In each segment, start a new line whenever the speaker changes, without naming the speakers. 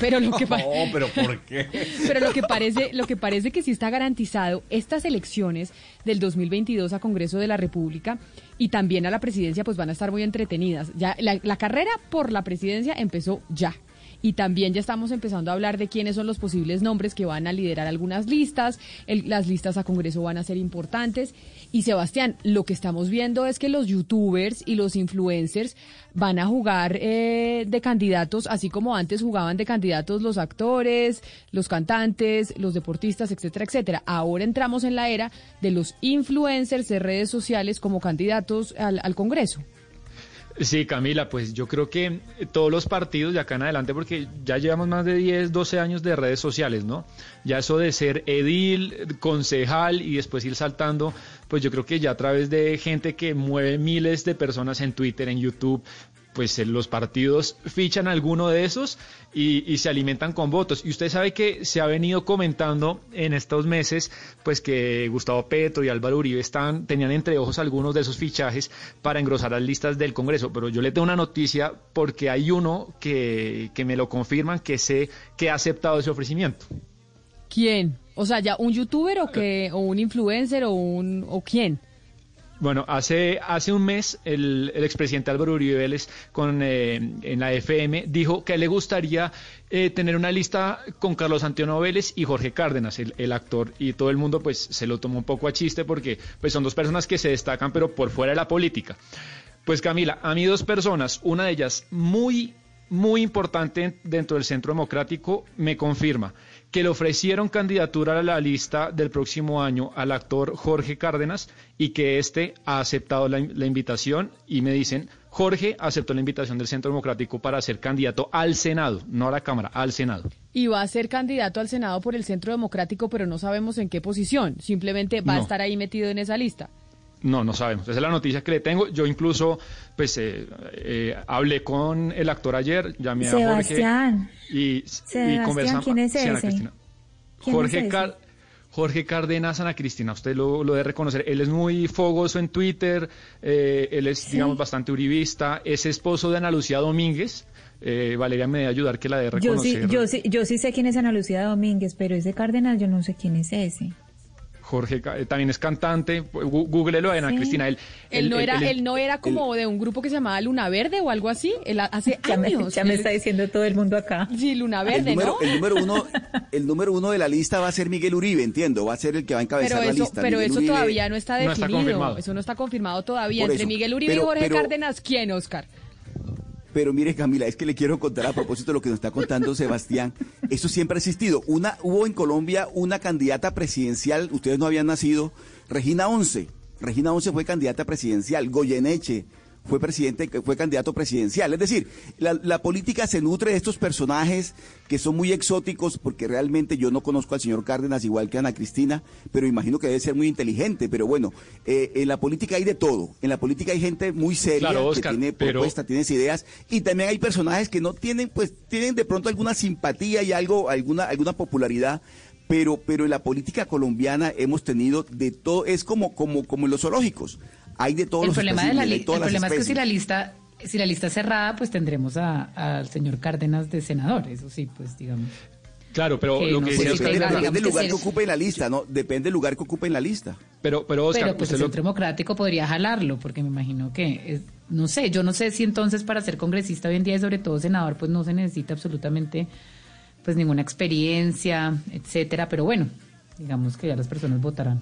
Pero lo que
No, pero ¿por qué?
Pero lo que parece, lo que parece que sí está garantizado, estas elecciones del 2022 a Congreso de la República y también a la presidencia, pues van a estar muy entretenidas. Ya la, la carrera por la presidencia empezó ya. Y también ya estamos empezando a hablar de quiénes son los posibles nombres que van a liderar algunas listas. El- las listas a Congreso van a ser importantes. Y Sebastián, lo que estamos viendo es que los youtubers y los influencers van a jugar eh, de candidatos, así como antes jugaban de candidatos los actores, los cantantes, los deportistas, etcétera, etcétera. Ahora entramos en la era de los influencers de redes sociales como candidatos al, al Congreso.
Sí, Camila, pues yo creo que todos los partidos de acá en adelante, porque ya llevamos más de 10, 12 años de redes sociales, ¿no? Ya eso de ser edil, concejal y después ir saltando, pues yo creo que ya a través de gente que mueve miles de personas en Twitter, en YouTube, pues eh, los partidos fichan alguno de esos y, se alimentan con votos. Y usted sabe que se ha venido comentando en estos meses, pues que Gustavo Petro y Álvaro Uribe están, tenían entre ojos algunos de esos fichajes para engrosar las listas del Congreso. Pero yo le tengo una noticia porque hay uno que, que me lo confirman que sé que ha aceptado ese ofrecimiento.
¿Quién? O sea, ya un youtuber o o un influencer o un o quién?
Bueno, hace, hace un mes el, el expresidente Álvaro Uribe Vélez con, eh, en la FM dijo que le gustaría eh, tener una lista con Carlos Antonio Vélez y Jorge Cárdenas, el, el actor, y todo el mundo pues se lo tomó un poco a chiste porque pues son dos personas que se destacan pero por fuera de la política. Pues Camila, a mí dos personas, una de ellas muy, muy importante dentro del Centro Democrático, me confirma que le ofrecieron candidatura a la lista del próximo año al actor Jorge Cárdenas y que éste ha aceptado la, la invitación y me dicen, Jorge aceptó la invitación del Centro Democrático para ser candidato al Senado, no a la Cámara, al Senado.
Y va a ser candidato al Senado por el Centro Democrático, pero no sabemos en qué posición. Simplemente va a estar ahí metido en esa lista.
No, no sabemos. Esa es la noticia que le tengo. Yo incluso, pues, eh, eh, hablé con el actor ayer, llamé a
Sebastián.
Jorge y, y
Sebastián,
conversamos.
¿quién es ese?
Cristina.
¿Quién
Jorge,
es ese?
Car- Jorge Cárdenas, Ana Cristina, usted lo, lo debe reconocer. Él es muy fogoso en Twitter, eh, él es, digamos, bastante uribista, es esposo de Ana Lucía Domínguez. Eh, Valeria me debe ayudar que la debe
Yo
reconocer.
sí, yo sí, yo sí sé quién es Ana Lucía Domínguez, pero ese Cárdenas yo no sé quién es ese.
Jorge eh, también es cantante, googlelo, Ana
Sí.
Cristina. Él,
Él, no era,
él-
él no era como de un grupo que se llamaba Luna Verde o algo así. Él ha- hace
Ya me,
años.
ya me está diciendo todo el mundo acá.
Sí, Luna
El
Verde,
número,
¿no?
el, número uno, el número uno de la lista va a ser Miguel Uribe, entiendo. Va a ser el que va a encabezar
Pero
la
eso,
lista.
pero
Miguel
eso
Uribe-
todavía no está
No está
definido.
confirmado.
eso no está confirmado todavía.
Por
Entre
eso.
Miguel Uribe
Pero-
y Jorge
pero-
Cárdenas, ¿quién, Oscar?
Pero mire, Camila, es que le quiero contar a propósito de lo que nos está contando Sebastián. Eso siempre ha existido. Una, hubo en Colombia una candidata presidencial, ustedes no habían nacido, Regina Once. Regina Once fue candidata presidencial. Goyeneche fue presidente, fue candidato presidencial. Es decir, la, la política se nutre de estos personajes que son muy exóticos, porque realmente yo no conozco al señor Cárdenas igual que a Ana Cristina, pero imagino que debe ser muy inteligente. Pero bueno, eh, en la política hay de todo. En la política hay gente muy seria
Claro, Oscar,
que tiene
pero-
propuestas, tienes ideas y también hay personajes que no tienen pues tienen de pronto alguna simpatía y algo alguna alguna popularidad pero pero en la política colombiana hemos tenido de todo es como como como en los zoológicos hay de todos
El
los
problema, de la el problema es que si la lista si la lista es cerrada, pues tendremos a- al señor Cárdenas de senador. Eso sí, pues digamos.
Claro, pero
que
lo
no
que
sé
decía
tenga,
depende del lugar que ocupe en la lista no depende del lugar que ocupe en la lista
pero, pero Oscar,
Pero pues
usted
el
lo-
Centro Democrático podría jalarlo, porque me imagino que, es- no sé, yo no sé si entonces para ser congresista hoy en día y sobre todo senador, pues no se necesita absolutamente pues ninguna experiencia, etcétera, pero bueno, digamos que ya las personas votarán.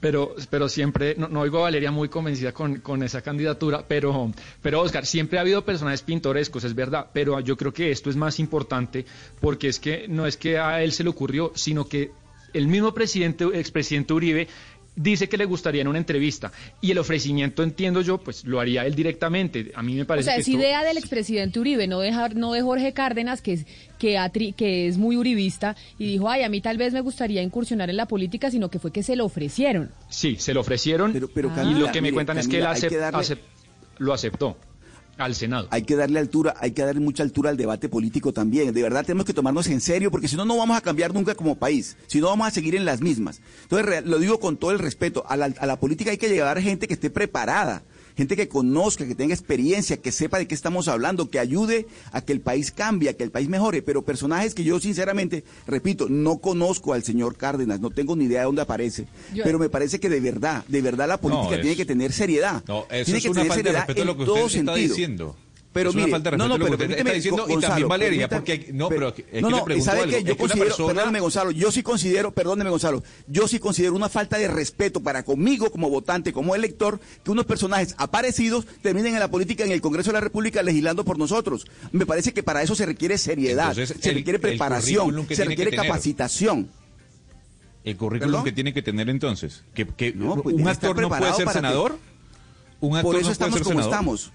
Pero, pero siempre, no, no oigo a Valeria muy convencida con, con esa candidatura, pero, pero Oscar, siempre ha habido personajes pintorescos, es verdad, pero yo creo que esto es más importante porque es que no es que a él se le ocurrió, sino que el mismo presidente, expresidente Uribe, dice que le gustaría en una entrevista y el ofrecimiento, entiendo yo, pues lo haría él directamente. A mí me
O
parece
sea,
que
es
esto-
idea del expresidente Uribe, no de, Jar- no de Jorge Cárdenas, que es, que, que es muy uribista, y dijo, ay, a mí tal vez me gustaría incursionar en la política, sino que fue que se lo ofrecieron.
Sí, se lo ofrecieron
Pero- pero,
y lo que me
mire,
cuentan es que él
darle-
lo aceptó al Senado.
hay que darle altura, hay que darle mucha altura al debate político también. De verdad tenemos que tomarnos en serio porque si no, no vamos a cambiar nunca como país. Si no, vamos a seguir en las mismas. Entonces, lo digo con todo el respeto. A la, a la política hay que llevar gente que esté preparada, gente que conozca, que tenga experiencia, que sepa de qué estamos hablando, que ayude a que el país cambie, a que el país mejore, pero personajes que yo sinceramente, repito, no conozco al señor Cárdenas, no tengo ni idea de dónde aparece, pero me parece que de verdad, de verdad la política tiene que tener seriedad.
No, eso
tiene
es
que
una
tener
falta de
seriedad
respeto a lo
en
que
todo
usted está
sentido.
diciendo.
Pero
es una
mire,
falta de
no, no, pero
lo que está diciendo y también Valeria, porque no, pero es que
no,
le
no,
pregunto
¿sabe? Yo
Es que una
considero,
persona-
perdóneme Gonzalo, yo sí considero, perdóneme Gonzalo, yo sí considero una falta de respeto para conmigo como votante, como elector, que unos personajes aparecidos terminen en la política en el Congreso de la República legislando por nosotros. Me parece que para eso se requiere seriedad,
Entonces,
se
el-
requiere preparación,
que
se
que
requiere
tener.
capacitación.
El currículum
¿Perdón?
que tiene que tener entonces. Que, que
No, pues,
un actor no puede
preparado
ser
que-
senador. Un actor
Por eso
no puede
estamos
ser
como
senador.
estamos.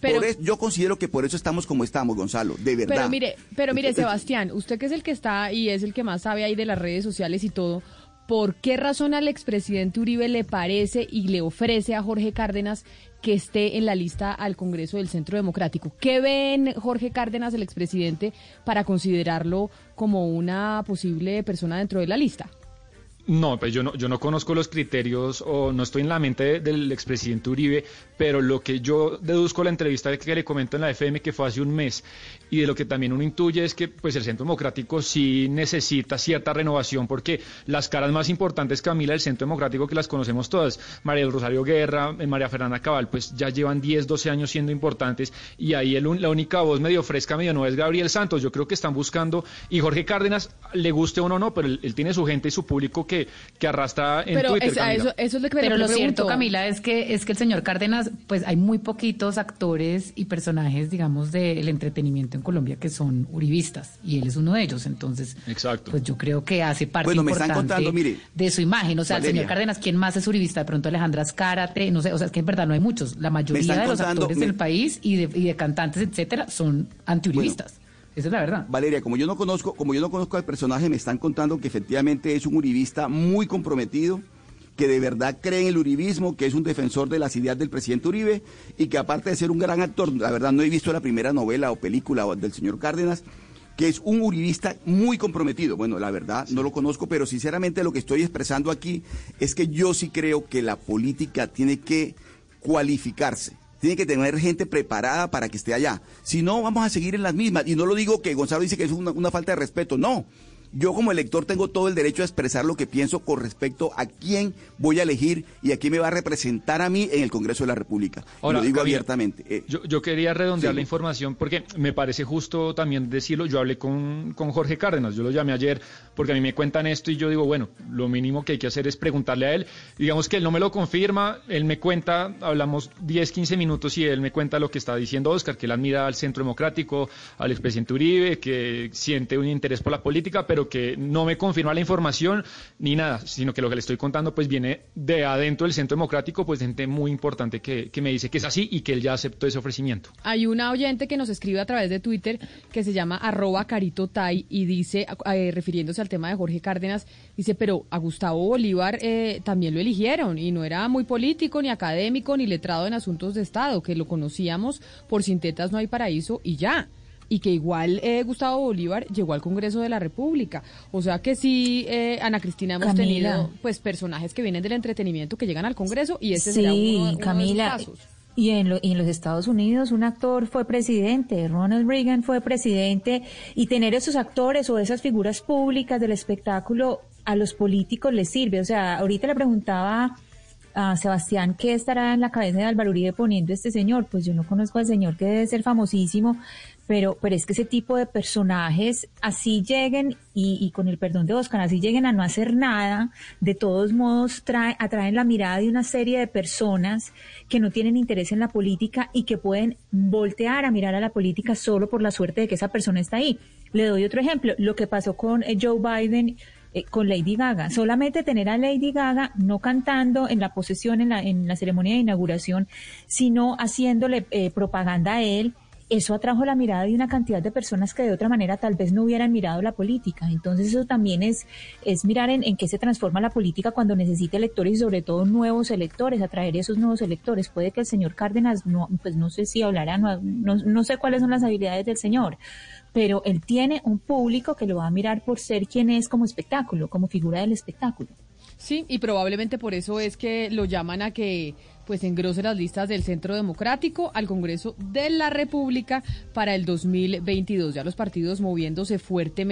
Pero-
Por eso- yo considero que por eso estamos como estamos, Gonzalo, de verdad.
Pero mire, pero mire, Sebastián, usted que es el que está y es el que más sabe ahí de las redes sociales y todo, ¿por qué razón al expresidente Uribe le parece y le ofrece a Jorge Cárdenas que esté en la lista al Congreso del Centro Democrático? ¿Qué ve en Jorge Cárdenas, el expresidente, para considerarlo como una posible persona dentro de la lista?
No, pues yo no, yo no conozco los criterios o no estoy en la mente de- del expresidente Uribe, pero lo que yo deduzco de la entrevista que le comento en la FM que fue hace un mes y de lo que también uno intuye es que pues el Centro Democrático sí necesita cierta renovación porque las caras más importantes, Camila, del Centro Democrático que las conocemos todas, María del Rosario Guerra, eh, María Fernanda Cabal, pues ya llevan 10, 12 años siendo importantes y ahí el la única voz medio fresca, medio nueva es Gabriel Santos. Yo creo que están buscando y Jorge Cárdenas, le guste o no, no, pero él, él tiene su gente y su público que, que arrastra en
Pero
Twitter.
es- a
Camila.
eso, eso es lo que me
Pero lo
pregunto.
cierto, Camila, es que es que el señor Cárdenas, pues hay muy poquitos actores y personajes, digamos, del entretenimiento en Colombia que son uribistas y él es uno de ellos. Entonces,
Exacto.
pues yo creo que hace parte
Bueno, me están
importante
contando, mire,
de su imagen. O sea, el señor Cárdenas, ¿quién más es uribista? De pronto Alejandra Zárate, no sé, o sea, es que en verdad no hay muchos. La mayoría de los
contando,
actores
me-
del país y de, y de cantantes, etcétera, son antiuribistas. Esa es la verdad.
Valeria, como yo no conozco, como yo no conozco al personaje, me están contando que efectivamente es un uribista muy comprometido, que de verdad cree en el uribismo, que es un defensor de las ideas del presidente Uribe y que aparte de ser un gran actor, la verdad no he visto la primera novela o película del señor Cárdenas, que es un uribista muy comprometido. Bueno, la verdad no lo conozco, pero sinceramente lo que estoy expresando aquí es que yo sí creo que la política tiene que cualificarse. Tiene que tener gente preparada para que esté allá. Si no, vamos a seguir en las mismas. Y no lo digo que Gonzalo dice que es una, una falta de respeto. No. Yo como elector tengo todo el derecho a expresar lo que pienso con respecto a quién voy a elegir y a quién me va a representar a mí en el Congreso de la República.
Ahora,
lo digo abiertamente. Eh,
Yo, yo quería redondear
Sí.
la información porque me parece justo también decirlo. Yo hablé con, con Jorge Cárdenas, yo lo llamé ayer porque a mí me cuentan esto y yo digo, bueno, lo mínimo que hay que hacer es preguntarle a él. Digamos que él no me lo confirma, él me cuenta, hablamos 10, 15 minutos y él me cuenta lo que está diciendo Oscar, que él admira al Centro Democrático, al expresidente Uribe, que siente un interés por la política, pero que no me confirma la información ni nada, sino que lo que le estoy contando pues viene de adentro del Centro Democrático, pues gente muy importante que, que me dice que es así y que él ya aceptó ese ofrecimiento.
Hay una oyente que nos escribe a través de Twitter que se llama arroba caritotay y dice, eh, refiriéndose al tema de Jorge Cárdenas, dice, pero a Gustavo Bolívar eh, también lo eligieron y no era muy político, ni académico, ni letrado en asuntos de Estado, que lo conocíamos por Sintetas No hay Paraíso y ya. Y que igual eh, Gustavo Bolívar llegó al Congreso de la República. O sea que sí, eh, Ana Cristina, hemos
Camila.
tenido pues personajes que vienen del entretenimiento que llegan al Congreso y este será uno, uno de esos
Camila.
casos.
Y en, lo- y en los Estados Unidos un actor fue presidente, Ronald Reagan fue presidente, y tener esos actores o esas figuras públicas del espectáculo a los políticos les sirve. O sea, ahorita le preguntaba Sebastián qué estará en la cabeza de Álvaro Uribe poniendo este señor. Pues yo no conozco al señor que debe ser famosísimo, pero, pero es que ese tipo de personajes así lleguen, y, y con el perdón de Oscar, así lleguen a no hacer nada, de todos modos trae, atraen la mirada de una serie de personas que no tienen interés en la política y que pueden voltear a mirar a la política solo por la suerte de que esa persona está ahí. Le doy otro ejemplo, lo que pasó con eh, Joe Biden eh, con Lady Gaga. Solamente tener a Lady Gaga no cantando en la posesión, en la, en la ceremonia de inauguración, sino haciéndole eh, propaganda a él, eso atrajo la mirada de una cantidad de personas que de otra manera tal vez no hubieran mirado la política. Entonces eso también es, es mirar en, en qué se transforma la política cuando necesita electores y sobre todo nuevos electores, atraer esos nuevos electores. Puede que el señor Cárdenas, no, pues no sé si hablará, no, no, no sé cuáles son las habilidades del señor, pero él tiene un público que lo va a mirar por ser quien es como espectáculo, como figura del espectáculo.
Sí, y probablemente por eso es que lo llaman a que pues engrose las listas del Centro Democrático al Congreso de la República para el 2022. Ya los partidos moviéndose fuertemente.